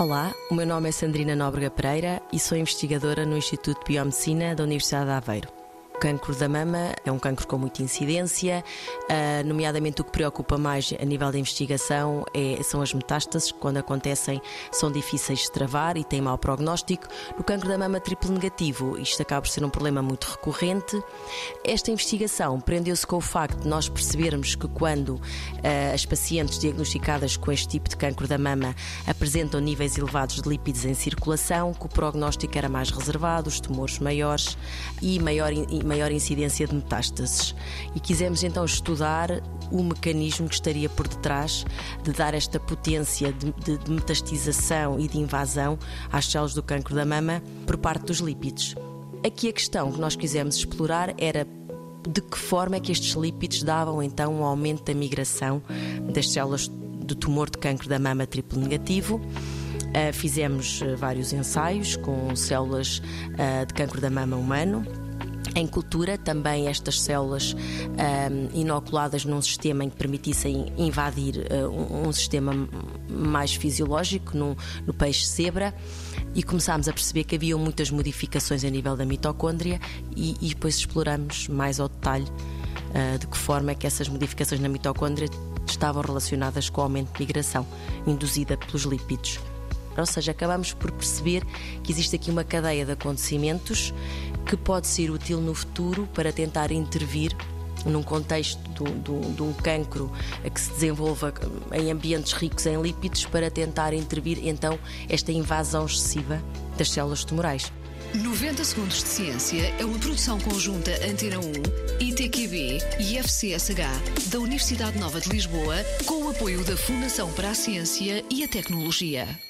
Olá, o meu nome é Sandrina Nóbrega Pereira e sou investigadora no Instituto de Biomedicina da Universidade de Aveiro cancro da mama é um cancro com muita incidência, uh, nomeadamente o que preocupa mais a nível da investigação é, são as metástases, que quando acontecem são difíceis de travar e têm mau prognóstico. No cancro da mama triplo negativo, isto acaba por ser um problema muito recorrente. Esta investigação prendeu-se com o facto de nós percebermos que quando uh, as pacientes diagnosticadas com este tipo de cancro da mama apresentam níveis elevados de lípidos em circulação, que o prognóstico era mais reservado, os tumores maiores e maior maior incidência de metástases. E quisemos então estudar o mecanismo que estaria por detrás de dar esta potência de, de, de metastização e de invasão às células do cancro da mama por parte dos lípidos. Aqui a questão que nós quisemos explorar era de que forma é que estes lípidos davam então um aumento da migração das células do tumor de cancro da mama triplo negativo. Uh, fizemos uh, vários ensaios com células uh, de cancro da mama humano em cultura, também estas células um, inoculadas num sistema em que permitissem invadir um, um, sistema mais fisiológico, no, no peixe zebra, e começámos a perceber que havia muitas modificações a nível da mitocôndria, e, e depois exploramos mais ao detalhe uh, de que forma é que essas modificações na mitocôndria estavam relacionadas com o aumento de migração induzida pelos lípidos. Ou seja, acabamos por perceber que existe aqui uma cadeia de acontecimentos que pode ser útil no futuro para tentar intervir num contexto de um cancro que se desenvolva em ambientes ricos em lípidos para tentar intervir então esta invasão excessiva das células tumorais. 90 Segundos de Ciência é uma produção conjunta Antena 1, ITQB e FCSH da Universidade Nova de Lisboa com o apoio da Fundação para a Ciência e a Tecnologia.